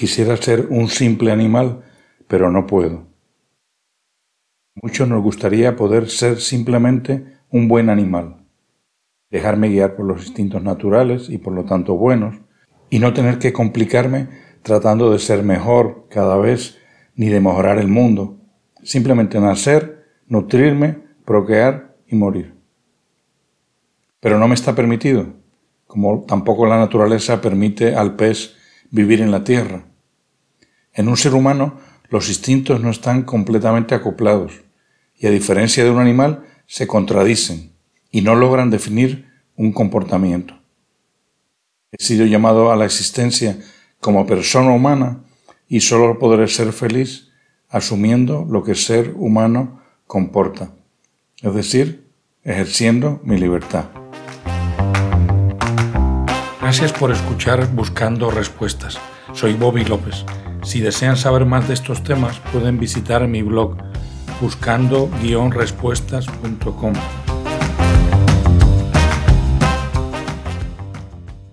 Quisiera ser un simple animal, pero no puedo. Muchos nos gustaría poder ser simplemente un buen animal, dejarme guiar por los instintos naturales y por lo tanto buenos, y no tener que complicarme tratando de ser mejor cada vez ni de mejorar el mundo, simplemente nacer, nutrirme, procrear y morir. Pero no me está permitido, como tampoco la naturaleza permite al pez vivir en la tierra. En un ser humano los instintos no están completamente acoplados y a diferencia de un animal se contradicen y no logran definir un comportamiento. He sido llamado a la existencia como persona humana y solo podré ser feliz asumiendo lo que ser humano comporta, es decir, ejerciendo mi libertad. Gracias por escuchar Buscando Respuestas. Soy Bobby López. Si desean saber más de estos temas, pueden visitar mi blog buscando-respuestas.com